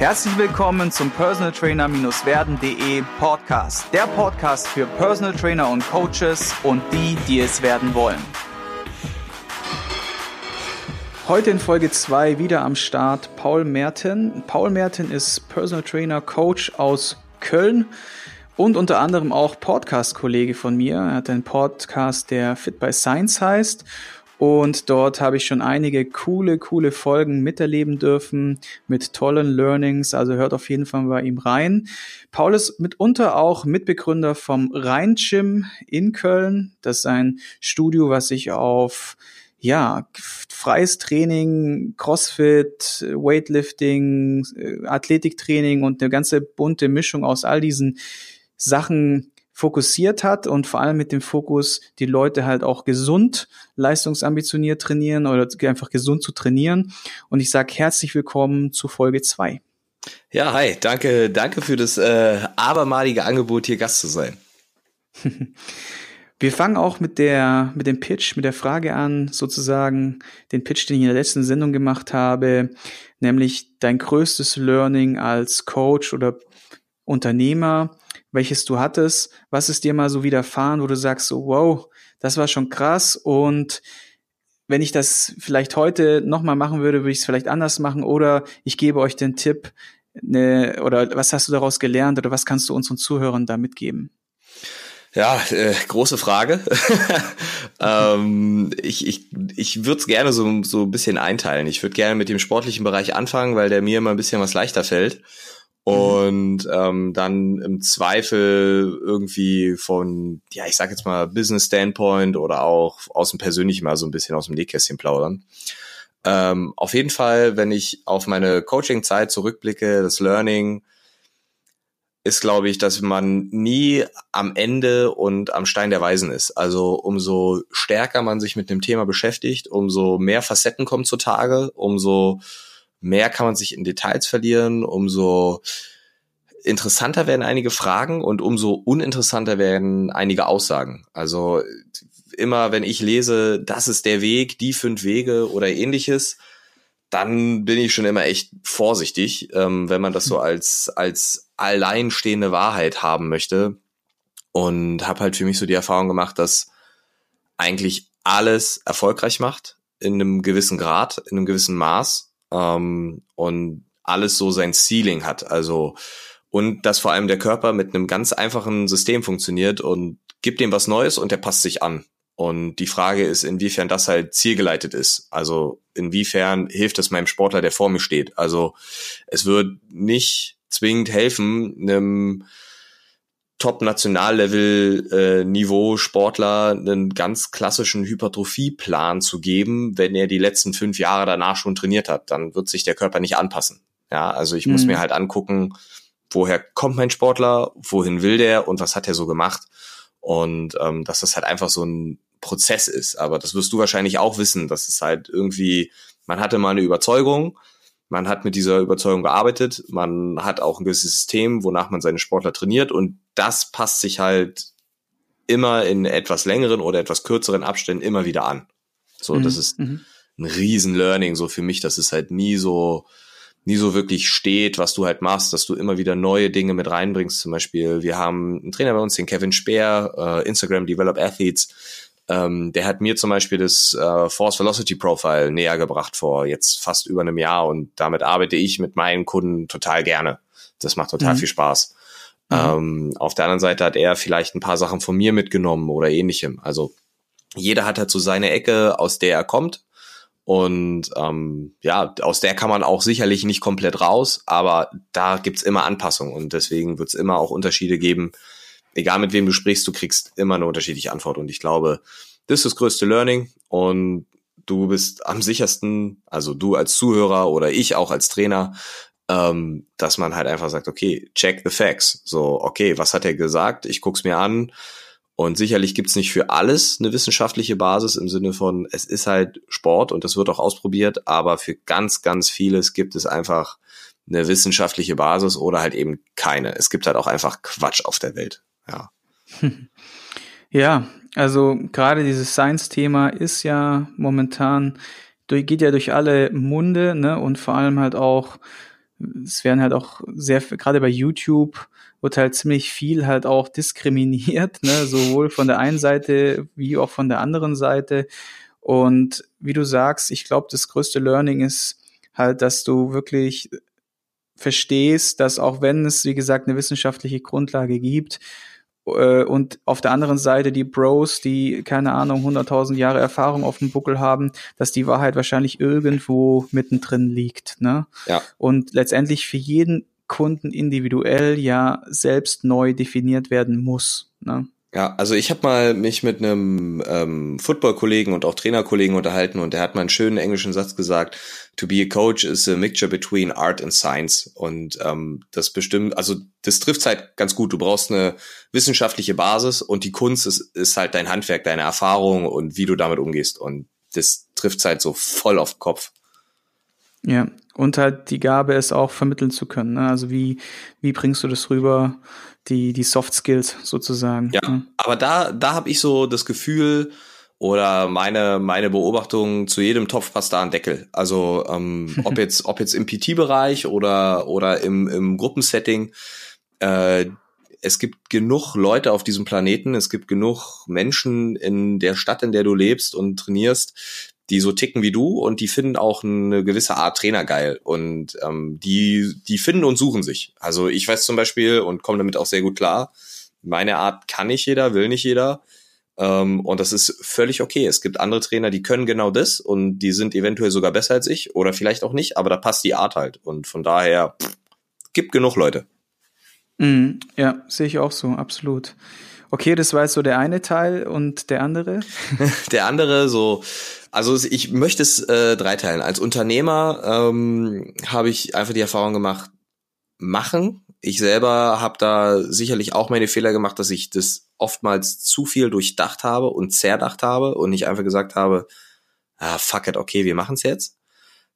Herzlich willkommen zum Personal Trainer-werden.de Podcast. Der Podcast für Personal Trainer und Coaches und die, die es werden wollen. Heute in Folge 2 wieder am Start Paul Merten. Paul Merten ist Personal Trainer, Coach aus Köln und unter anderem auch Podcast-Kollege von mir. Er hat einen Podcast, der Fit by Science heißt und dort habe ich schon einige coole, coole Folgen miterleben dürfen mit tollen Learnings. Also hört auf jeden Fall bei ihm rein. Paul ist mitunter auch Mitbegründer vom Rhein Gym in Köln. Das ist ein Studio, was sich auf ja, freies Training, Crossfit, Weightlifting, äh, Athletiktraining und eine ganze bunte Mischung aus all diesen Sachen fokussiert hat und vor allem mit dem Fokus, die Leute halt auch gesund, leistungsambitioniert trainieren oder einfach gesund zu trainieren. Und ich sage herzlich willkommen zu Folge zwei. Ja, hi, danke, danke für das äh, abermalige Angebot, hier Gast zu sein. Wir fangen auch mit der, mit dem Pitch, mit der Frage an, sozusagen den Pitch, den ich in der letzten Sendung gemacht habe, nämlich dein größtes Learning als Coach oder Unternehmer welches du hattest, was ist dir mal so widerfahren, wo du sagst so, wow, das war schon krass und wenn ich das vielleicht heute nochmal machen würde, würde ich es vielleicht anders machen oder ich gebe euch den Tipp, ne, oder was hast du daraus gelernt oder was kannst du unseren Zuhörern da mitgeben? Ja, äh, große Frage. ähm, ich ich, ich würde es gerne so, so ein bisschen einteilen. Ich würde gerne mit dem sportlichen Bereich anfangen, weil der mir immer ein bisschen was leichter fällt. Mhm. und ähm, dann im Zweifel irgendwie von, ja, ich sag jetzt mal Business Standpoint oder auch aus dem persönlichen mal so ein bisschen aus dem Nähkästchen plaudern. Ähm, auf jeden Fall, wenn ich auf meine Coaching-Zeit zurückblicke, das Learning ist, glaube ich, dass man nie am Ende und am Stein der Weisen ist. Also umso stärker man sich mit dem Thema beschäftigt, umso mehr Facetten kommen zutage, umso mehr kann man sich in Details verlieren, umso interessanter werden einige Fragen und umso uninteressanter werden einige Aussagen. Also immer, wenn ich lese, das ist der Weg, die fünf Wege oder ähnliches, dann bin ich schon immer echt vorsichtig, ähm, wenn man das so als, als alleinstehende Wahrheit haben möchte. Und habe halt für mich so die Erfahrung gemacht, dass eigentlich alles erfolgreich macht in einem gewissen Grad, in einem gewissen Maß ähm, und alles so sein Ceiling hat. Also und dass vor allem der Körper mit einem ganz einfachen System funktioniert und gibt dem was Neues und der passt sich an. Und die Frage ist, inwiefern das halt zielgeleitet ist. Also inwiefern hilft es meinem Sportler, der vor mir steht. Also es wird nicht zwingend helfen, einem Top-Nationallevel-Niveau-Sportler einen ganz klassischen Hypertrophie-Plan zu geben, wenn er die letzten fünf Jahre danach schon trainiert hat. Dann wird sich der Körper nicht anpassen. Ja, also ich mhm. muss mir halt angucken, woher kommt mein Sportler, wohin will der und was hat er so gemacht. Und ähm, dass das halt einfach so ein Prozess ist. Aber das wirst du wahrscheinlich auch wissen, dass es halt irgendwie, man hatte mal eine Überzeugung, man hat mit dieser Überzeugung gearbeitet, man hat auch ein gewisses System, wonach man seine Sportler trainiert und das passt sich halt immer in etwas längeren oder etwas kürzeren Abständen immer wieder an. So, mhm. das ist mhm. ein riesen Learning so für mich, dass es halt nie so nie so wirklich steht, was du halt machst, dass du immer wieder neue Dinge mit reinbringst. Zum Beispiel, wir haben einen Trainer bei uns, den Kevin Speer, äh, Instagram Develop Athletes, ähm, der hat mir zum Beispiel das äh, Force Velocity Profile näher gebracht vor jetzt fast über einem Jahr und damit arbeite ich mit meinen Kunden total gerne. Das macht total mhm. viel Spaß. Mhm. Ähm, auf der anderen Seite hat er vielleicht ein paar Sachen von mir mitgenommen oder ähnlichem. Also jeder hat halt so seine Ecke, aus der er kommt. Und ähm, ja, aus der kann man auch sicherlich nicht komplett raus, aber da gibt's immer Anpassungen und deswegen wird's immer auch Unterschiede geben, egal mit wem du sprichst, du kriegst immer eine unterschiedliche Antwort. Und ich glaube, das ist das größte Learning. Und du bist am sichersten, also du als Zuhörer oder ich auch als Trainer, ähm, dass man halt einfach sagt, okay, check the facts. So, okay, was hat er gesagt? Ich guck's mir an. Und sicherlich gibt's nicht für alles eine wissenschaftliche Basis im Sinne von, es ist halt Sport und das wird auch ausprobiert, aber für ganz, ganz vieles gibt es einfach eine wissenschaftliche Basis oder halt eben keine. Es gibt halt auch einfach Quatsch auf der Welt ja. Ja, also gerade dieses Science-Thema ist ja momentan, geht ja durch alle Munde, ne, und vor allem halt auch es werden halt auch sehr, gerade bei YouTube wird halt ziemlich viel halt auch diskriminiert, ne, sowohl von der einen Seite wie auch von der anderen Seite. Und wie du sagst, ich glaube, das größte Learning ist halt, dass du wirklich verstehst, dass auch wenn es, wie gesagt, eine wissenschaftliche Grundlage gibt, und auf der anderen Seite die Bros, die keine Ahnung 100.000 Jahre Erfahrung auf dem Buckel haben, dass die Wahrheit wahrscheinlich irgendwo mittendrin liegt. Ne? Ja. Und letztendlich für jeden Kunden individuell ja selbst neu definiert werden muss. Ne? Ja, also ich habe mal mich mit einem ähm, Football-Kollegen und auch Trainerkollegen unterhalten und der hat mal einen schönen englischen Satz gesagt, to be a coach is a mixture between art and science. Und ähm, das bestimmt, also das trifft halt ganz gut. Du brauchst eine wissenschaftliche Basis und die Kunst ist, ist halt dein Handwerk, deine Erfahrung und wie du damit umgehst. Und das trifft halt so voll auf den Kopf. Ja, und halt die Gabe, es auch vermitteln zu können. Ne? Also wie, wie bringst du das rüber? Die, die Soft Skills sozusagen. Ja, mhm. aber da, da habe ich so das Gefühl oder meine, meine Beobachtung, zu jedem Topf passt da ein Deckel. Also ähm, ob jetzt, ob jetzt im PT-Bereich oder, oder im, im Gruppensetting, äh, es gibt genug Leute auf diesem Planeten, es gibt genug Menschen in der Stadt, in der du lebst und trainierst, die so ticken wie du und die finden auch eine gewisse Art Trainer geil und ähm, die die finden und suchen sich. Also ich weiß zum Beispiel und komme damit auch sehr gut klar. Meine Art kann nicht jeder, will nicht jeder. Ähm, und das ist völlig okay. Es gibt andere Trainer, die können genau das und die sind eventuell sogar besser als ich oder vielleicht auch nicht, aber da passt die Art halt. Und von daher pff, gibt genug Leute. Mm, ja, sehe ich auch so, absolut. Okay, das war jetzt so der eine Teil und der andere? der andere so, also ich möchte es äh, dreiteilen. Als Unternehmer ähm, habe ich einfach die Erfahrung gemacht, machen. Ich selber habe da sicherlich auch meine Fehler gemacht, dass ich das oftmals zu viel durchdacht habe und zerdacht habe und nicht einfach gesagt habe, ah, fuck it, okay, wir machen es jetzt.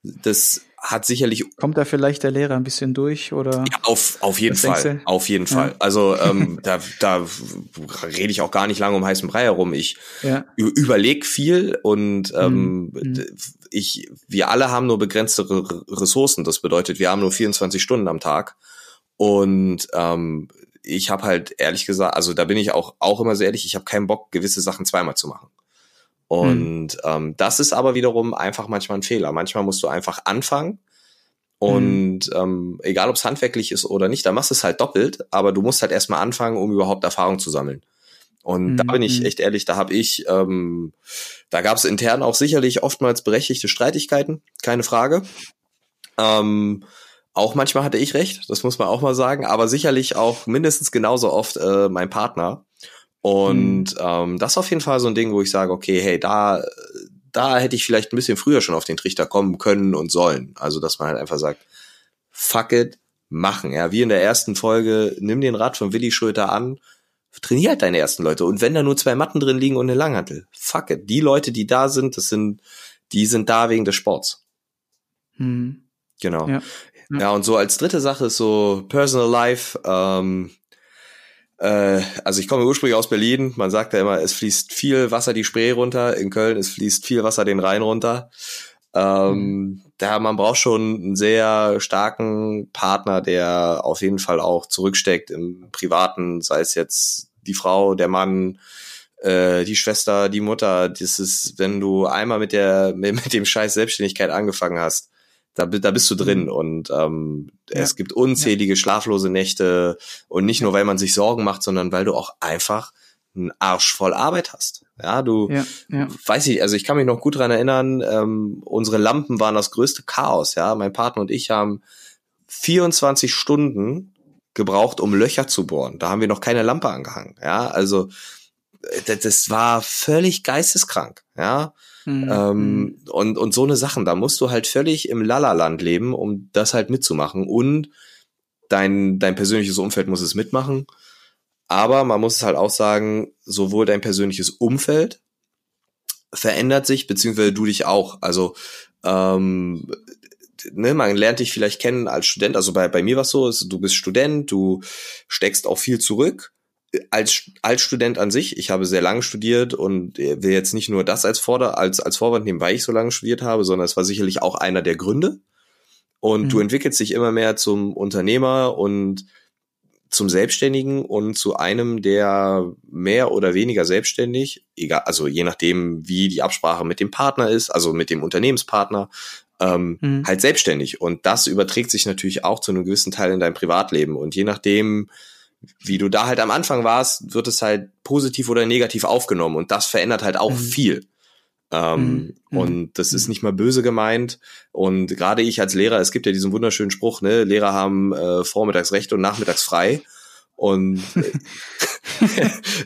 Das hat sicherlich. Kommt da vielleicht der Lehrer ein bisschen durch oder? Ja, auf, auf jeden Fall. Auf jeden Fall. Ja. Also ähm, da, da rede ich auch gar nicht lange um heißen Brei herum. Ich ja. überlege viel und ähm, mhm. ich, wir alle haben nur begrenzte Ressourcen. Das bedeutet, wir haben nur 24 Stunden am Tag. Und ähm, ich habe halt ehrlich gesagt, also da bin ich auch, auch immer sehr ehrlich, ich habe keinen Bock, gewisse Sachen zweimal zu machen. Und hm. ähm, das ist aber wiederum einfach manchmal ein Fehler. Manchmal musst du einfach anfangen und hm. ähm, egal ob es handwerklich ist oder nicht, da machst du es halt doppelt, aber du musst halt erstmal anfangen, um überhaupt Erfahrung zu sammeln. Und hm. da bin ich hm. echt ehrlich, da habe ich, ähm, da gab es intern auch sicherlich oftmals berechtigte Streitigkeiten, keine Frage. Ähm, auch manchmal hatte ich recht, das muss man auch mal sagen, aber sicherlich auch mindestens genauso oft äh, mein Partner. Und mhm. ähm, das ist auf jeden Fall so ein Ding, wo ich sage, okay, hey, da, da hätte ich vielleicht ein bisschen früher schon auf den Trichter kommen können und sollen. Also, dass man halt einfach sagt, fuck it, machen. Ja, wie in der ersten Folge, nimm den Rad von Willi Schröter an, trainier halt deine ersten Leute. Und wenn da nur zwei Matten drin liegen und eine Langhantel, fuck it. Die Leute, die da sind, das sind, die sind da wegen des Sports. Mhm. Genau. Ja. ja. ja, und so als dritte Sache ist so Personal Life, ähm, äh, also ich komme ursprünglich aus Berlin. Man sagt ja immer, es fließt viel Wasser die Spree runter. In Köln es fließt viel Wasser den Rhein runter. Ähm, mhm. Da man braucht schon einen sehr starken Partner, der auf jeden Fall auch zurücksteckt im Privaten, sei es jetzt die Frau, der Mann, äh, die Schwester, die Mutter. Das ist, wenn du einmal mit der mit dem Scheiß Selbstständigkeit angefangen hast, da, da bist du drin mhm. und ähm, ja. es gibt unzählige ja. schlaflose Nächte und nicht nur, weil man sich Sorgen macht, sondern weil du auch einfach einen Arsch voll Arbeit hast. Ja, du ja, ja. weiß ich, also ich kann mich noch gut dran erinnern, ähm, unsere Lampen waren das größte Chaos, ja. Mein Partner und ich haben 24 Stunden gebraucht, um Löcher zu bohren. Da haben wir noch keine Lampe angehangen, ja. Also das, das war völlig geisteskrank, ja. Mhm. Ähm, mhm. und, und so eine Sachen, da musst du halt völlig im Lalaland leben, um das halt mitzumachen. Und dein, dein persönliches Umfeld muss es mitmachen. Aber man muss es halt auch sagen, sowohl dein persönliches Umfeld verändert sich, beziehungsweise du dich auch. Also ähm, ne, man lernt dich vielleicht kennen als Student. Also bei, bei mir war es so, du bist Student, du steckst auch viel zurück als, als Student an sich, ich habe sehr lange studiert und will jetzt nicht nur das als Vorder, als, als Vorwand nehmen, weil ich so lange studiert habe, sondern es war sicherlich auch einer der Gründe. und mhm. du entwickelst dich immer mehr zum Unternehmer und zum Selbstständigen und zu einem, der mehr oder weniger selbstständig, egal, also je nachdem, wie die Absprache mit dem Partner ist, also mit dem Unternehmenspartner, ähm, mhm. halt selbstständig. Und das überträgt sich natürlich auch zu einem gewissen Teil in dein Privatleben. Und je nachdem, wie du da halt am Anfang warst, wird es halt positiv oder negativ aufgenommen. Und das verändert halt auch mhm. viel. Ähm, mhm. Und das ist mhm. nicht mal böse gemeint. Und gerade ich als Lehrer, es gibt ja diesen wunderschönen Spruch, ne, Lehrer haben äh, vormittags Recht und nachmittags frei. Und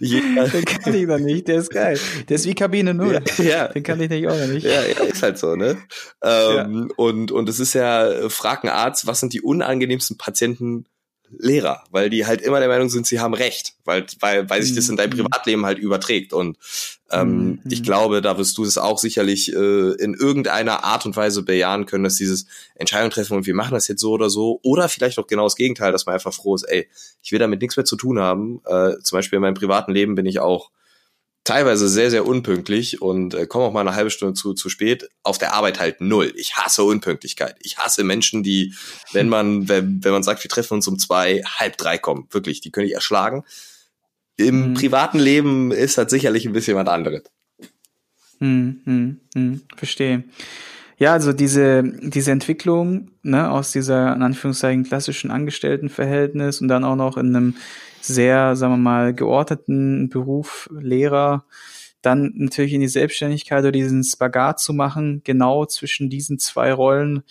jeder, den kann ich noch nicht, der ist geil. Der ist wie Kabine 0. Ja, ja. Den kann ich nicht auch noch nicht. Ja, ja, ist halt so, ne? Ähm, ja. Und, und es ist ja, frag einen Arzt, was sind die unangenehmsten Patienten Lehrer, weil die halt immer der Meinung sind, sie haben Recht, weil, weil, weil sich das in dein mhm. Privatleben halt überträgt. Und ähm, mhm. ich glaube, da wirst du es auch sicherlich äh, in irgendeiner Art und Weise bejahen können, dass dieses Entscheidung treffen und wir machen das jetzt so oder so, oder vielleicht auch genau das Gegenteil, dass man einfach froh ist, ey, ich will damit nichts mehr zu tun haben. Äh, zum Beispiel in meinem privaten Leben bin ich auch teilweise sehr, sehr unpünktlich und äh, komme auch mal eine halbe Stunde zu, zu spät. Auf der Arbeit halt null. Ich hasse Unpünktlichkeit. Ich hasse Menschen, die, wenn man, wenn, wenn man sagt, wir treffen uns um zwei, halb drei kommen. Wirklich, die können ich erschlagen. Im mhm. privaten Leben ist das sicherlich ein bisschen was anderes. Hm, hm, hm, verstehe. Ja, also diese, diese Entwicklung ne, aus dieser, in Anführungszeichen, klassischen Angestelltenverhältnis und dann auch noch in einem sehr, sagen wir mal, geordneten Beruf, Lehrer, dann natürlich in die Selbstständigkeit oder diesen Spagat zu machen, genau zwischen diesen zwei Rollen,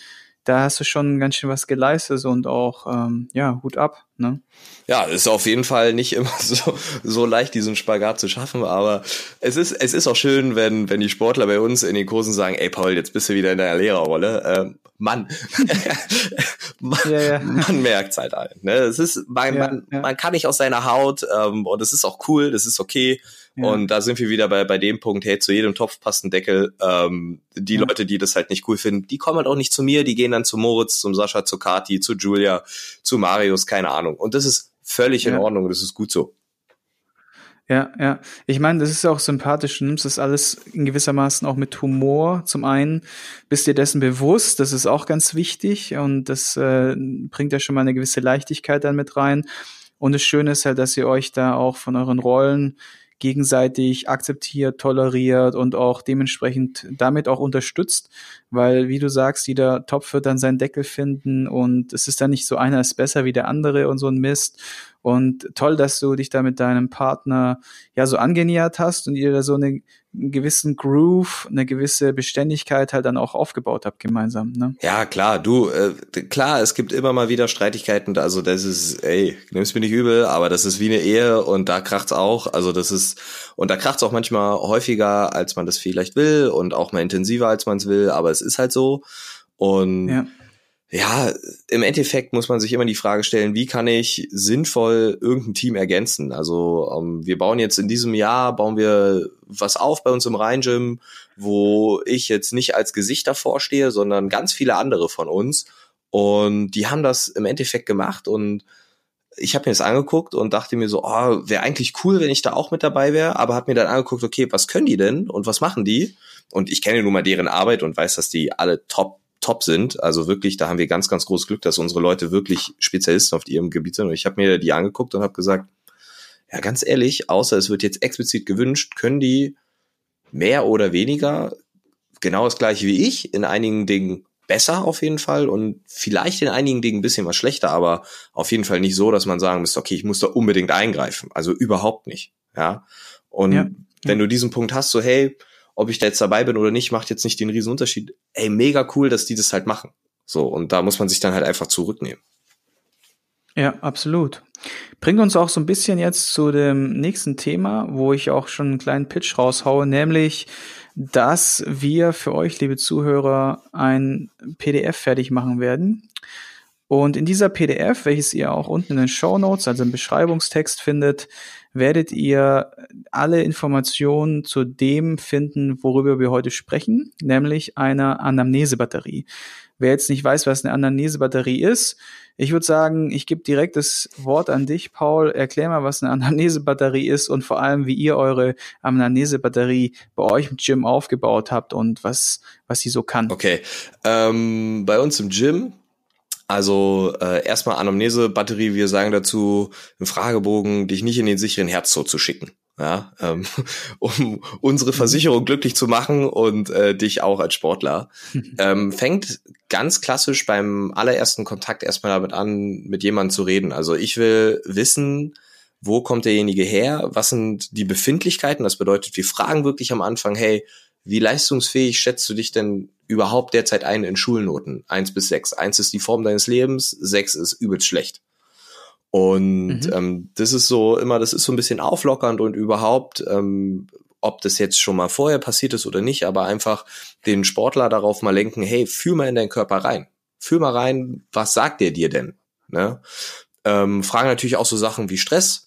da hast du schon ganz schön was geleistet und auch, ähm, ja, Hut ab. Ne? Ja, ist auf jeden Fall nicht immer so, so leicht, diesen Spagat zu schaffen, aber es ist, es ist auch schön, wenn, wenn die Sportler bei uns in den Kursen sagen, ey Paul, jetzt bist du wieder in deiner Lehrerrolle. Ähm, Mann, man, ja, ja. man merkt's halt ein. Ne? Es ist, man, ja, man, man kann nicht aus seiner Haut ähm, und es ist auch cool, das ist okay. Und da sind wir wieder bei, bei dem Punkt, hey, zu jedem Topf passt ein Deckel. Ähm, die ja. Leute, die das halt nicht cool finden, die kommen halt auch nicht zu mir, die gehen dann zu Moritz, zum Sascha, zu Kati, zu Julia, zu Marius, keine Ahnung. Und das ist völlig in Ordnung das ist gut so. Ja, ja. Ich meine, das ist auch sympathisch. Du nimmst das alles in gewissermaßen auch mit Humor. Zum einen bist dir dessen bewusst, das ist auch ganz wichtig und das äh, bringt ja schon mal eine gewisse Leichtigkeit dann mit rein. Und das Schöne ist halt, dass ihr euch da auch von euren Rollen gegenseitig akzeptiert, toleriert und auch dementsprechend damit auch unterstützt, weil, wie du sagst, jeder Topf wird dann seinen Deckel finden und es ist dann nicht so einer ist besser wie der andere und so ein Mist. Und toll, dass du dich da mit deinem Partner ja so angenähert hast und ihr da so eine einen gewissen Groove, eine gewisse Beständigkeit halt dann auch aufgebaut habt gemeinsam. Ne? Ja, klar, du, äh, klar, es gibt immer mal wieder Streitigkeiten, also das ist, ey, nimm's mir nicht übel, aber das ist wie eine Ehe und da kracht's auch, also das ist, und da kracht's auch manchmal häufiger, als man das vielleicht will und auch mal intensiver, als man es will, aber es ist halt so und ja ja, im Endeffekt muss man sich immer die Frage stellen, wie kann ich sinnvoll irgendein Team ergänzen? Also ähm, wir bauen jetzt in diesem Jahr, bauen wir was auf bei uns im Rhein-Gym, wo ich jetzt nicht als Gesicht davor stehe, sondern ganz viele andere von uns. Und die haben das im Endeffekt gemacht und ich habe mir das angeguckt und dachte mir so, oh, wäre eigentlich cool, wenn ich da auch mit dabei wäre, aber habe mir dann angeguckt, okay, was können die denn und was machen die? Und ich kenne nun mal deren Arbeit und weiß, dass die alle top top sind. Also wirklich, da haben wir ganz, ganz großes Glück, dass unsere Leute wirklich Spezialisten auf ihrem Gebiet sind. Und ich habe mir die angeguckt und habe gesagt, ja, ganz ehrlich, außer es wird jetzt explizit gewünscht, können die mehr oder weniger genau das gleiche wie ich, in einigen Dingen besser auf jeden Fall und vielleicht in einigen Dingen ein bisschen was schlechter, aber auf jeden Fall nicht so, dass man sagen müsste, okay, ich muss da unbedingt eingreifen. Also überhaupt nicht. Ja. Und ja, wenn du diesen Punkt hast, so, hey, ob ich da jetzt dabei bin oder nicht, macht jetzt nicht den riesen Unterschied. Ey, mega cool, dass die das halt machen. So, und da muss man sich dann halt einfach zurücknehmen. Ja, absolut. Bringt uns auch so ein bisschen jetzt zu dem nächsten Thema, wo ich auch schon einen kleinen Pitch raushaue, nämlich, dass wir für euch, liebe Zuhörer, ein PDF fertig machen werden. Und in dieser PDF, welches ihr auch unten in den Show Notes, also im Beschreibungstext findet, werdet ihr alle Informationen zu dem finden, worüber wir heute sprechen, nämlich einer Anamnesebatterie. Wer jetzt nicht weiß, was eine Anamnesebatterie ist, ich würde sagen, ich gebe direkt das Wort an dich, Paul. Erklär mal, was eine Anamnesebatterie ist und vor allem, wie ihr eure Anamnesebatterie bei euch im Gym aufgebaut habt und was, was sie so kann. Okay. Ähm, bei uns im Gym Also äh, erstmal Anamnese-Batterie, wir sagen dazu, einen Fragebogen, dich nicht in den sicheren Herztod zu schicken. Ja, ähm, um unsere Versicherung glücklich zu machen und äh, dich auch als Sportler. ähm, fängt ganz klassisch beim allerersten Kontakt erstmal damit an, mit jemandem zu reden. Also ich will wissen, wo kommt derjenige her, was sind die Befindlichkeiten. Das bedeutet, wir fragen wirklich am Anfang, hey, wie leistungsfähig schätzt du dich denn überhaupt derzeit ein in Schulnoten? Eins bis sechs. Eins ist die Form deines Lebens, sechs ist übelst schlecht. Und mhm. ähm, das ist so immer, das ist so ein bisschen auflockernd und überhaupt, ähm, ob das jetzt schon mal vorher passiert ist oder nicht, aber einfach den Sportler darauf mal lenken, hey, fühl mal in deinen Körper rein. Fühl mal rein, was sagt der dir denn? Ne? Ähm, fragen natürlich auch so Sachen wie Stress,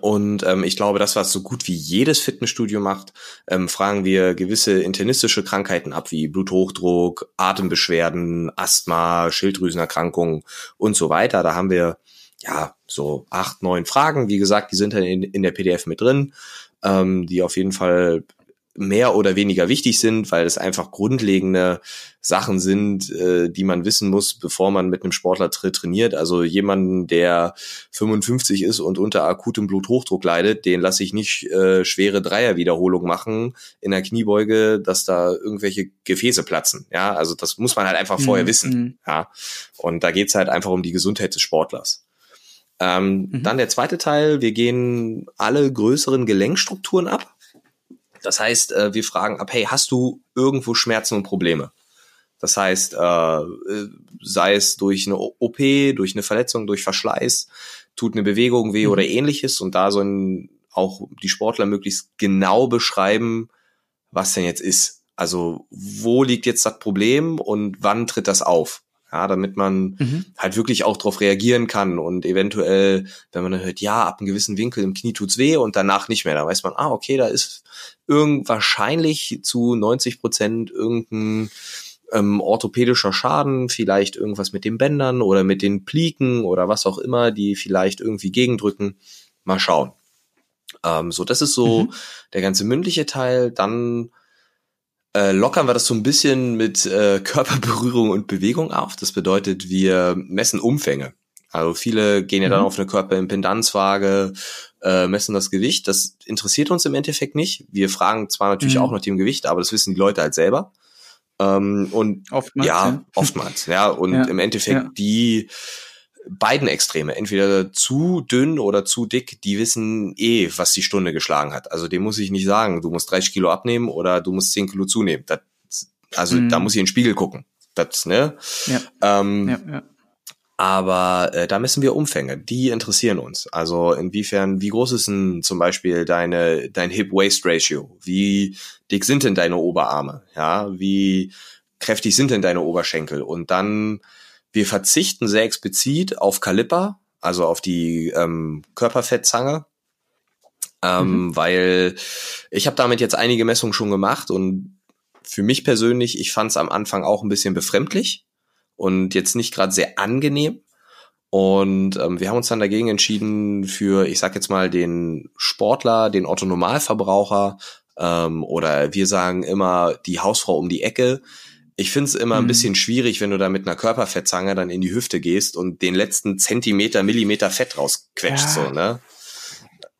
und ähm, ich glaube, das, was so gut wie jedes Fitnessstudio macht, ähm, fragen wir gewisse internistische Krankheiten ab, wie Bluthochdruck, Atembeschwerden, Asthma, Schilddrüsenerkrankungen und so weiter. Da haben wir ja so acht, neun Fragen. Wie gesagt, die sind dann in, in der PDF mit drin, ähm, die auf jeden Fall mehr oder weniger wichtig sind, weil es einfach grundlegende Sachen sind, äh, die man wissen muss, bevor man mit einem Sportler tra trainiert. Also jemanden, der 55 ist und unter akutem Bluthochdruck leidet, den lasse ich nicht äh, schwere Dreierwiederholungen machen in der Kniebeuge, dass da irgendwelche Gefäße platzen. Ja, also das muss man halt einfach mhm. vorher wissen. Mhm. Ja, und da geht's halt einfach um die Gesundheit des Sportlers. Ähm, mhm. Dann der zweite Teil, wir gehen alle größeren Gelenkstrukturen ab. Das heißt, äh, wir fragen ab, hey, hast du irgendwo Schmerzen und Probleme? Das heißt, äh, sei es durch eine OP, durch eine Verletzung, durch Verschleiß, tut eine Bewegung weh mhm. oder ähnliches und da sollen auch die Sportler möglichst genau beschreiben, was denn jetzt ist. Also wo liegt jetzt das Problem und wann tritt das auf? Ja, damit man mhm. halt wirklich auch darauf reagieren kann und eventuell, wenn man dann hört, ja, ab einem gewissen Winkel im Knie tut's weh und danach nicht mehr, da weiß man, ah, okay, da ist irgend wahrscheinlich zu 90 Prozent irgendein ähm, orthopädischer Schaden, vielleicht irgendwas mit den Bändern oder mit den Pliken oder was auch immer, die vielleicht irgendwie gegendrücken. Mal schauen. Ähm, so, das ist so mhm. der ganze mündliche Teil. Dann äh, lockern wir das so ein bisschen mit äh, Körperberührung und Bewegung auf. Das bedeutet, wir messen Umfänge. Also viele gehen ja dann mhm. auf eine Körperimpedanzwaage, äh, messen das Gewicht. Das interessiert uns im Endeffekt nicht. Wir fragen zwar natürlich mhm. auch nach dem Gewicht, aber das wissen die Leute halt selber. Ähm, und oftmals, ja, ja, oftmals, ja. Und ja, im Endeffekt ja. die beiden Extreme, entweder zu dünn oder zu dick, die wissen eh, was die Stunde geschlagen hat. Also dem muss ich nicht sagen, du musst 30 Kilo abnehmen oder du musst 10 Kilo zunehmen. Das, also mhm. da muss ich in den Spiegel gucken. Das, ne? Ja. Ähm, ja, ja. Aber äh, da messen wir Umfänge, die interessieren uns. Also inwiefern, wie groß ist denn zum Beispiel deine dein Hip-Waist-Ratio? Wie dick sind denn deine Oberarme? Ja, wie kräftig sind denn deine Oberschenkel? Und dann wir verzichten sehr explizit auf Kaliper, also auf die ähm, Körperfettzange, ähm, mhm. weil ich habe damit jetzt einige Messungen schon gemacht und für mich persönlich, ich fand es am Anfang auch ein bisschen befremdlich und jetzt nicht gerade sehr angenehm. Und ähm, wir haben uns dann dagegen entschieden für, ich sag jetzt mal, den Sportler, den Otto-Normalverbraucher ähm, oder wir sagen immer die Hausfrau um die Ecke, ich finde es immer mhm. ein bisschen schwierig, wenn du da mit einer Körperfettzange dann in die Hüfte gehst und den letzten Zentimeter, Millimeter Fett rausquetscht, ja. so, ne?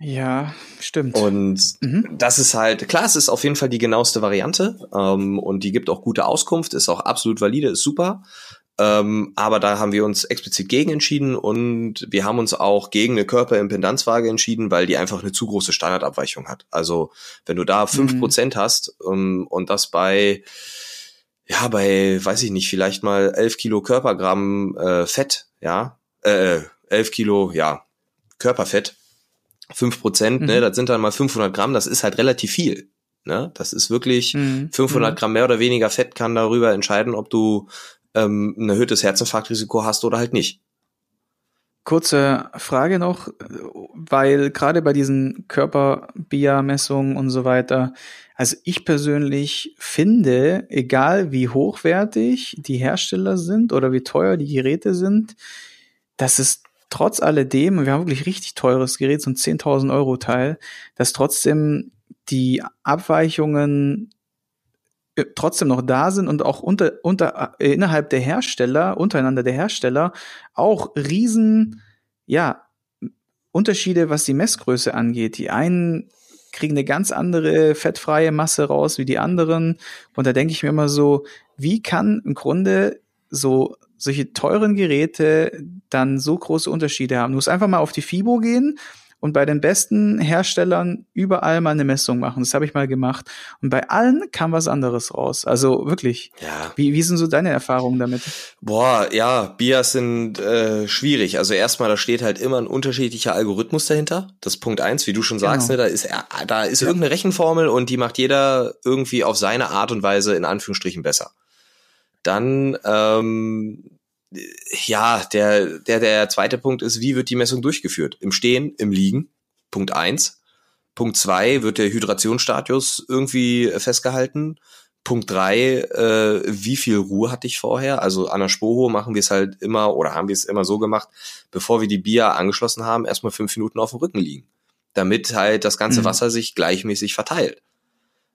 Ja, stimmt. Und mhm. das ist halt, klar, es ist auf jeden Fall die genaueste Variante ähm, und die gibt auch gute Auskunft, ist auch absolut valide, ist super. Ähm, aber da haben wir uns explizit gegen entschieden und wir haben uns auch gegen eine Körperimpedanzwaage entschieden, weil die einfach eine zu große Standardabweichung hat. Also wenn du da fünf mhm. Prozent hast um, ähm, und das bei ja, bei, weiß ich nicht, vielleicht mal elf Kilo Körpergramm äh, Fett, ja, äh, elf Kilo, ja, Körperfett, fünf Prozent, ne, mhm. ne, das sind dann mal 500 Gramm, das ist halt relativ viel, ne, das ist wirklich, mhm. 500 mhm. Gramm mehr oder weniger Fett kann darüber entscheiden, ob du ähm, ein erhöhtes Herzinfarktrisiko hast oder halt nicht. Kurze Frage noch, weil gerade bei diesen Körperbia-Messungen und so weiter, also ich persönlich finde, egal wie hochwertig die Hersteller sind oder wie teuer die Geräte sind, dass es trotz alledem, wir haben wirklich richtig teures Gerät, so ein 10.000 Euro Teil, dass trotzdem die Abweichungen trotzdem noch da sind und auch unter, unter, äh, innerhalb der Hersteller, untereinander der Hersteller, auch riesen, ja, Unterschiede, was die Messgröße angeht. Die einen kriegen eine ganz andere fettfreie Masse raus wie die anderen. Und da denke ich mir immer so, wie kann im Grunde so solche teuren Geräte dann so große Unterschiede haben? Du musst einfach mal auf die FIBO gehen und bei den besten Herstellern überall mal eine Messung machen. Das habe ich mal gemacht. Und bei allen kam was anderes raus. Also wirklich. Ja. Wie, wie sind so deine Erfahrungen damit? Boah, ja, Bias sind äh, schwierig. Also erstmal, da steht halt immer ein unterschiedlicher Algorithmus dahinter. Das ist Punkt eins, wie du schon sagst, genau. ne, da ist da ist ja. irgendeine Rechenformel und die macht jeder irgendwie auf seine Art und Weise in Anführungsstrichen besser. Dann ähm, ja, der, der, der zweite Punkt ist, wie wird die Messung durchgeführt? Im Stehen, im Liegen? Punkt eins. Punkt zwei, wird der Hydrationsstatus irgendwie festgehalten? Punkt drei, äh, wie viel Ruhe hatte ich vorher? Also an der Spoho machen wir es halt immer oder haben wir es immer so gemacht, bevor wir die Bier angeschlossen haben, erstmal fünf Minuten auf dem Rücken liegen. Damit halt das ganze mhm. Wasser sich gleichmäßig verteilt.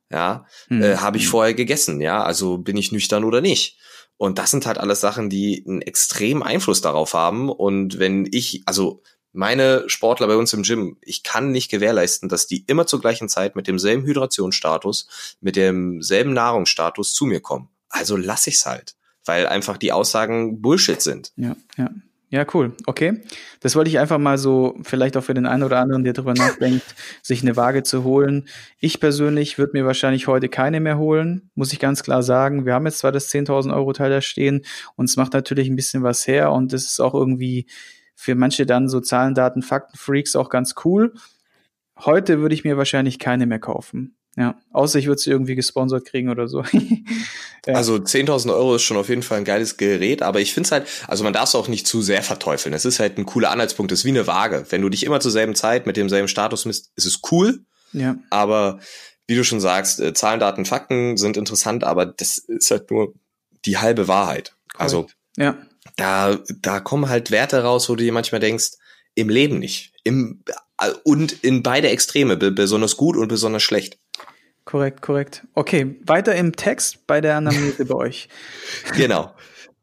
Ja, mhm. äh, habe ich vorher gegessen, ja, also bin ich nüchtern oder nicht. Und das sind halt alles Sachen, die einen extremen Einfluss darauf haben. Und wenn ich, also meine Sportler bei uns im Gym, ich kann nicht gewährleisten, dass die immer zur gleichen Zeit mit demselben Hydrationsstatus, mit demselben Nahrungsstatus zu mir kommen. Also lass ich's halt, weil einfach die Aussagen Bullshit sind. Ja, ja. Ja, cool. Okay. Das wollte ich einfach mal so, vielleicht auch für den einen oder anderen, der darüber nachdenkt, sich eine Waage zu holen. Ich persönlich würde mir wahrscheinlich heute keine mehr holen, muss ich ganz klar sagen. Wir haben jetzt zwar das 10.000 Euro Teil da stehen und es macht natürlich ein bisschen was her und es ist auch irgendwie für manche dann so Zahlen, Daten, Fakten, Freaks auch ganz cool. Heute würde ich mir wahrscheinlich keine mehr kaufen. Ja, außer ich würde sie irgendwie gesponsert kriegen oder so. ja. Also 10.000 Euro ist schon auf jeden Fall ein geiles Gerät, aber ich finde es halt, also man darf es auch nicht zu sehr verteufeln. Es ist halt ein cooler Anhaltspunkt, es ist wie eine Waage. Wenn du dich immer zur selben Zeit mit demselben Status misst, ist es cool. Ja. Aber wie du schon sagst, äh, Zahlen, Daten, Fakten sind interessant, aber das ist halt nur die halbe Wahrheit. Correct. Also ja. da, da kommen halt Werte raus, wo du dir manchmal denkst, im Leben nicht. Im, äh, und in beide Extreme, besonders gut und besonders schlecht. Korrekt, korrekt. Okay, weiter im Text bei der Anamnese bei euch. Genau.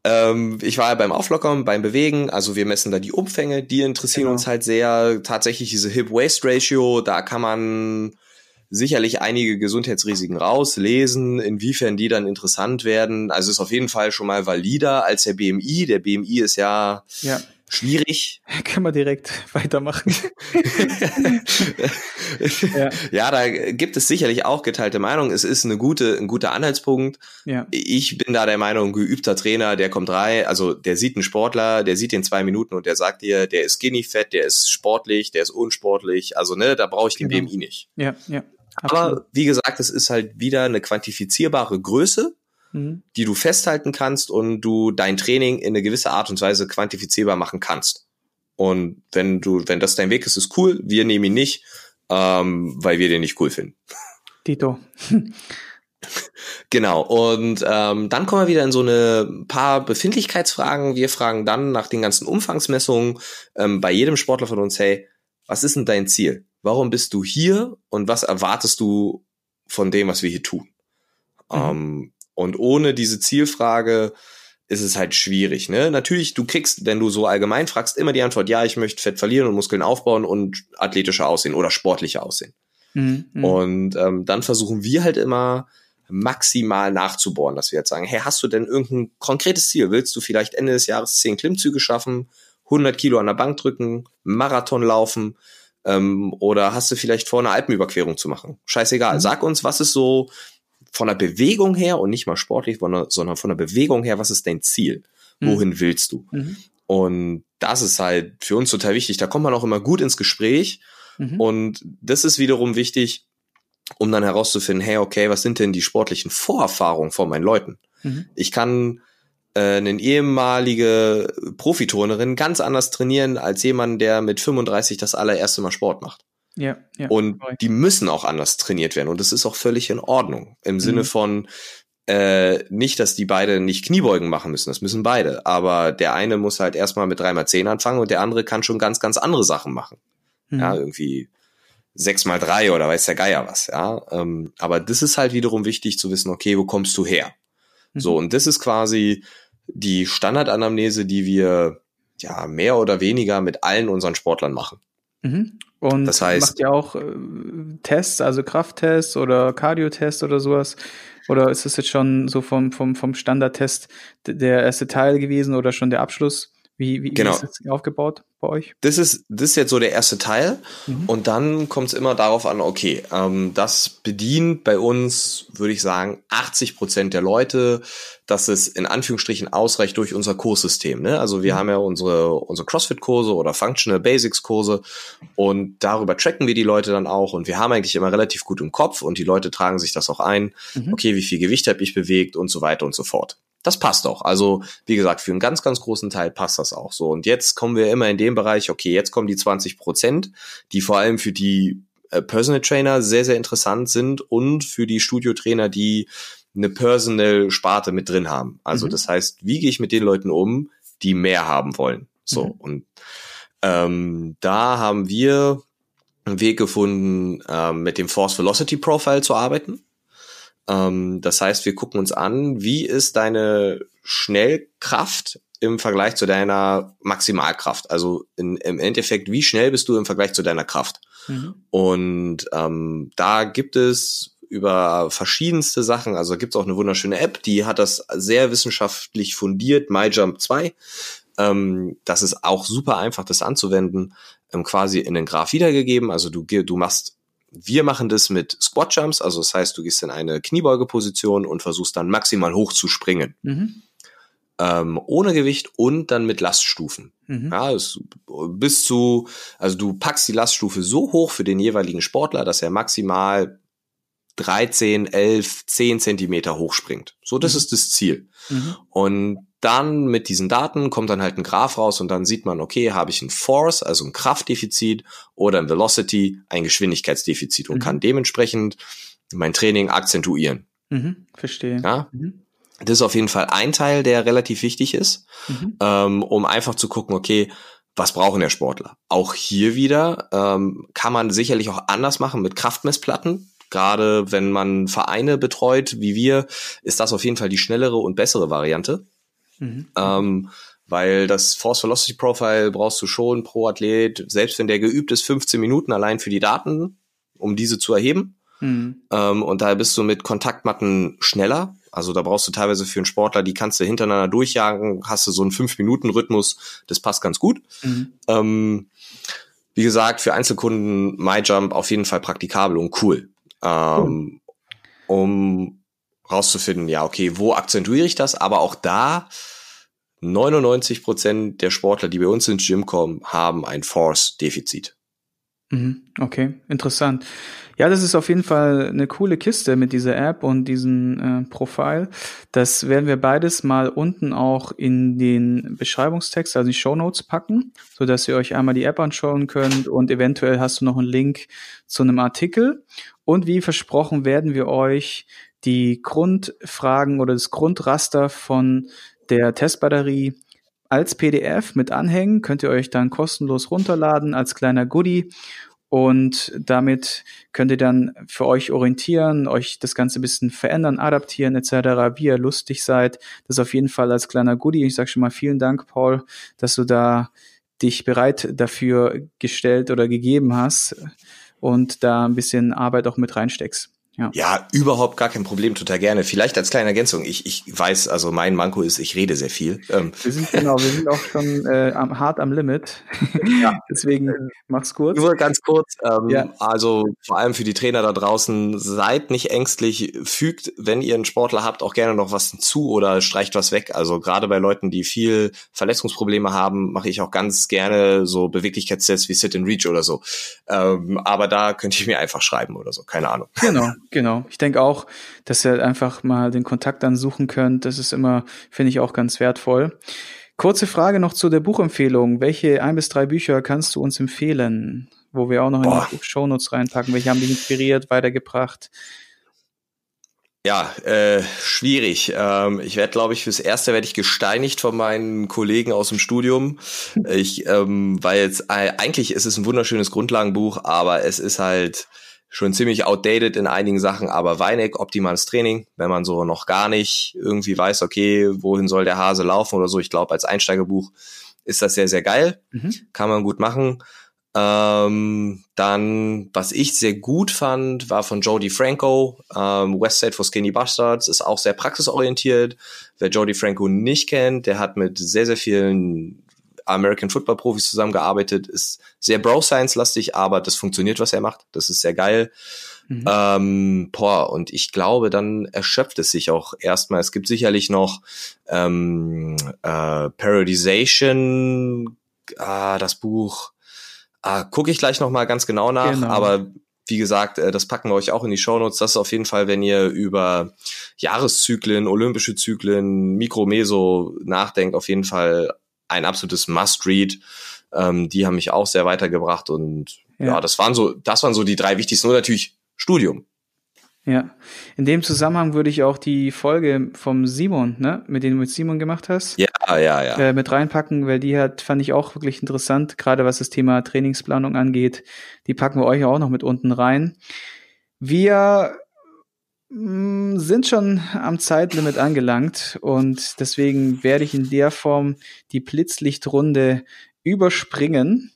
Ähm, ich war ja beim Auflockern, beim Bewegen, also wir messen da die Umfänge, die interessieren genau. uns halt sehr. Tatsächlich diese Hip-Waist-Ratio, da kann man sicherlich einige Gesundheitsrisiken rauslesen, inwiefern die dann interessant werden. Also ist auf jeden Fall schon mal valider als der BMI. Der BMI ist ja, ja schwierig. Können wir direkt weitermachen. ja. ja, da gibt es sicherlich auch geteilte Meinung. Es ist eine gute, ein guter Anhaltspunkt. Ja. Ich bin da der Meinung, geübter Trainer, der kommt rein, also der sieht einen Sportler, der sieht den zwei Minuten und der sagt dir, der ist skinny fett, der ist sportlich, der ist unsportlich. Also ne, da brauche ich den genau. BMI nicht. Ja, ja. Absolut. Aber wie gesagt, es ist halt wieder eine quantifizierbare Größe mhm. die du festhalten kannst und du dein Training in eine gewisse Art und Weise quantifizierbar machen kannst. Und wenn du, wenn das dein Weg ist, ist cool. Wir nehmen ihn nicht, ähm, weil wir den nicht cool finden. Tito. Genau, und ähm, dann kommen wir wieder in so eine paar Befindlichkeitsfragen. Wir fragen dann nach den ganzen Umfangsmessungen ähm, bei jedem Sportler von uns, hey, was ist denn dein Ziel? Warum bist du hier und was erwartest du von dem, was wir hier tun? Mhm. Ähm, und ohne diese Zielfrage ist es halt schwierig. Ne? Natürlich, du kriegst, wenn du so allgemein fragst, immer die Antwort, ja, ich möchte Fett verlieren und Muskeln aufbauen und athletischer aussehen oder sportlicher aussehen. Mhm, mhm, und ähm, dann versuchen wir halt immer maximal nachzubohren, dass wir jetzt sagen, hey, hast du denn irgendein konkretes Ziel? Willst du vielleicht Ende des Jahres 10 Klimmzüge schaffen, 100 Kilo an der Bank drücken, Marathon laufen ähm, oder hast du vielleicht vor, eine Alpenüberquerung zu machen? Scheißegal. Mhm. Sag uns, was ist so von der Bewegung her und nicht mal sportlich, sondern von der Bewegung her, was ist dein Ziel? Mhm. Wohin willst du? Mhm. Und das ist halt für uns total wichtig. Da kommt man auch immer gut ins Gespräch. Mhm. Und das ist wiederum wichtig, um dann herauszufinden, hey, okay, was sind denn die sportlichen Vorerfahrungen von meinen Leuten? Mhm. Ich kann äh, eine ehemalige Profiturnerin ganz anders trainieren als jemand, der mit 35 das allererste Mal Sport macht. Ja, ja. Und die müssen auch anders trainiert werden. Und das ist auch völlig in Ordnung. Im mhm. Sinne von, äh, nicht, dass die beide nicht Kniebeugen machen müssen, das müssen beide. Aber der eine muss halt erstmal mit 3x10 anfangen und der andere kann schon ganz, ganz andere Sachen machen. Mhm. Ja, irgendwie sechs mal drei oder weiß der Geier was, ja. Ähm, aber das ist halt wiederum wichtig zu wissen, okay, wo kommst du her? Mhm. So, und das ist quasi die Standardanamnese, die wir ja mehr oder weniger mit allen unseren Sportlern machen. Mhm. Und das heißt, macht ihr auch äh, Tests, also Krafttests oder Cardio-Tests oder sowas? Oder ist das jetzt schon so vom, vom, vom Standardtest der erste Teil gewesen oder schon der Abschluss? Wie, wie, genau. wie ist das aufgebaut bei euch? Das ist, das ist jetzt so der erste Teil. Mhm. Und dann kommt es immer darauf an, okay, ähm, das bedient bei uns, würde ich sagen, 80 Prozent der Leute, dass es in Anführungsstrichen ausreicht durch unser Kurssystem. Ne? Also wir mhm. haben ja unsere, unsere CrossFit-Kurse oder Functional Basics-Kurse und darüber tracken wir die Leute dann auch und wir haben eigentlich immer relativ gut im Kopf und die Leute tragen sich das auch ein. Mhm. Okay, wie viel Gewicht habe ich bewegt und so weiter und so fort das passt auch. Also, wie gesagt, für einen ganz, ganz großen Teil passt das auch so. Und jetzt kommen wir immer in dem Bereich, okay, jetzt kommen die 20 Prozent, die vor allem für die äh, Personal Trainer sehr, sehr interessant sind und für die Studiotrainer, die eine Personal-Sparte mit drin haben. Also, mhm. das heißt, wie gehe ich mit den Leuten um, die mehr haben wollen? So, mhm. und ähm, da haben wir einen Weg gefunden, ähm, mit dem Force Velocity Profile zu arbeiten. Ähm, das heißt, wir gucken uns an, wie ist deine Schnellkraft im Vergleich zu deiner Maximalkraft. Also in, im Endeffekt, wie schnell bist du im Vergleich zu deiner Kraft? Mhm. Und ähm, da gibt es über verschiedenste Sachen, also gibt es auch eine wunderschöne App, die hat das sehr wissenschaftlich fundiert, MyJump 2. Ähm, das ist auch super einfach, das anzuwenden, ähm, quasi in den Graph wiedergegeben. Also du, du machst wir machen das mit Squat Jumps, also das heißt, du gehst in eine Kniebeugeposition und versuchst dann maximal hoch zu springen. Mhm. Ähm, ohne Gewicht und dann mit Laststufen. Mhm. Ja, es, bis zu, also du packst die Laststufe so hoch für den jeweiligen Sportler, dass er maximal 13, 11, 10 Zentimeter hochspringt. So, das mhm. ist das Ziel. Mhm. Und dann mit diesen Daten kommt dann halt ein Graph raus und dann sieht man, okay, habe ich ein Force, also ein Kraftdefizit oder ein Velocity, ein Geschwindigkeitsdefizit und mhm. kann dementsprechend mein Training akzentuieren. Mhm, verstehe. Ja? Mhm. Das ist auf jeden Fall ein Teil, der relativ wichtig ist, mhm. ähm, um einfach zu gucken, okay, was brauchen der Sportler? Auch hier wieder ähm, kann man sicherlich auch anders machen mit Kraftmessplatten. Gerade wenn man Vereine betreut, wie wir, ist das auf jeden Fall die schnellere und bessere Variante. Mhm. Ähm, weil das Force Velocity Profile brauchst du schon pro Athlet, selbst wenn der geübt ist, 15 Minuten allein für die Daten, um diese zu erheben. Mhm. Ähm, und da bist du mit Kontaktmatten schneller. Also da brauchst du teilweise für einen Sportler, die kannst du hintereinander durchjagen, hast du so einen 5-Minuten-Rhythmus, das passt ganz gut. Mhm. Ähm, wie gesagt, für Einzelkunden MyJump auf jeden Fall praktikabel und cool. Ähm, cool. Um rauszufinden, ja, okay, wo akzentuiere ich das? Aber auch da 99 Prozent der Sportler, die bei uns ins Gym kommen, haben ein Force-Defizit. Mhm, okay, interessant. Ja, das ist auf jeden Fall eine coole Kiste mit dieser App und diesem äh, Profil. Das werden wir beides mal unten auch in den Beschreibungstext, also die Show Notes packen, so dass ihr euch einmal die App anschauen könnt und eventuell hast du noch einen Link zu einem Artikel. Und wie versprochen werden wir euch die Grundfragen oder das Grundraster von der Testbatterie als PDF mit anhängen. Könnt ihr euch dann kostenlos runterladen als kleiner Goodie. Und damit könnt ihr dann für euch orientieren, euch das Ganze ein bisschen verändern, adaptieren etc., wie ihr lustig seid. Das auf jeden Fall als kleiner Goodie. Ich sage schon mal vielen Dank, Paul, dass du da dich bereit dafür gestellt oder gegeben hast und da ein bisschen Arbeit auch mit reinsteckst. Ja. ja, überhaupt gar kein Problem, total gerne. Vielleicht als kleine Ergänzung, ich, ich weiß, also mein Manko ist, ich rede sehr viel. Ähm. Wir sind genau, wir sind auch schon äh, am, hart am Limit. Ja. Deswegen mach's kurz. Nur ganz kurz, ähm, ja. also vor allem für die Trainer da draußen, seid nicht ängstlich, fügt, wenn ihr einen Sportler habt, auch gerne noch was hinzu oder streicht was weg. Also gerade bei Leuten, die viel Verletzungsprobleme haben, mache ich auch ganz gerne so Beweglichkeitstests wie Sit and Reach oder so. Ähm, aber da könnt ihr mir einfach schreiben oder so, keine Ahnung. Genau. Genau. Ich denke auch, dass ihr einfach mal den Kontakt dann suchen könnt. Das ist immer, finde ich, auch ganz wertvoll. Kurze Frage noch zu der Buchempfehlung. Welche ein bis drei Bücher kannst du uns empfehlen? Wo wir auch noch Boah. in die Shownotes reinpacken. Welche haben dich inspiriert, weitergebracht? Ja, äh, schwierig. Ähm, ich werde, glaube ich, fürs Erste werde ich gesteinigt von meinen Kollegen aus dem Studium. Ich, ähm, weil jetzt äh, eigentlich ist es ein wunderschönes Grundlagenbuch, aber es ist halt schon ziemlich outdated in einigen Sachen. Aber Weineck, optimales Training, wenn man so noch gar nicht irgendwie weiß, okay, wohin soll der Hase laufen oder so. Ich glaube, als Einsteigerbuch ist das sehr, sehr geil. Mhm. Kann man gut machen. Ähm, dann, was ich sehr gut fand, war von Jody Franco, ähm, West Side for Skinny Bastards, ist auch sehr praxisorientiert. Wer Jody Franco nicht kennt, der hat mit sehr, sehr vielen American Football Profis zusammengearbeitet, ist sehr Bro Science lastig, aber das funktioniert, was er macht. Das ist sehr geil. Mhm. Ähm, boah, und ich glaube, dann erschöpft es sich auch erstmal. Es gibt sicherlich noch ähm, äh, Parodization, ah, das Buch Ah, Gucke ich gleich nochmal ganz genau nach, genau. aber wie gesagt, äh, das packen wir euch auch in die Shownotes. Das ist auf jeden Fall, wenn ihr über Jahreszyklen, olympische Zyklen, Mikro-Meso nachdenkt, auf jeden Fall ein absolutes Must-Read. Ähm, die haben mich auch sehr weitergebracht und ja. ja, das waren so, das waren so die drei wichtigsten. Und natürlich Studium. Ja, in dem Zusammenhang würde ich auch die Folge vom Simon, ne, mit dem du mit Simon gemacht hast, ja, ja, ja, äh, mit reinpacken, weil die hat fand ich auch wirklich interessant, gerade was das Thema Trainingsplanung angeht. Die packen wir euch auch noch mit unten rein. Wir sind schon am Zeitlimit angelangt und deswegen werde ich in der Form die Blitzlichtrunde überspringen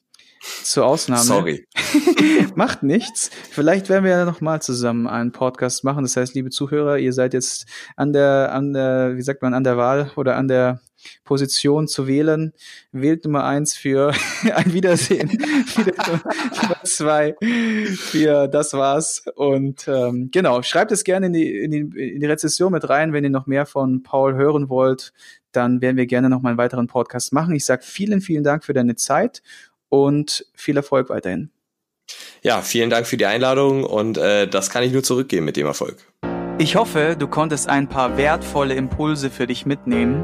zur Ausnahme. Sorry. Macht nichts. Vielleicht werden wir ja noch mal zusammen einen Podcast machen. Das heißt, liebe Zuhörer, ihr seid jetzt an der, an der, wie sagt man, an der Wahl oder an der Position zu wählen. Wählt Nummer eins für ein Wiedersehen. Nummer zwei für das war's. Und ähm, genau, schreibt es gerne in die, in, die, in die Rezession mit rein, wenn ihr noch mehr von Paul hören wollt. Dann werden wir gerne noch mal einen weiteren Podcast machen. Ich sage vielen, vielen Dank für deine Zeit und viel Erfolg weiterhin. Ja, vielen Dank für die Einladung und äh, das kann ich nur zurückgeben mit dem Erfolg. Ich hoffe, du konntest ein paar wertvolle Impulse für dich mitnehmen.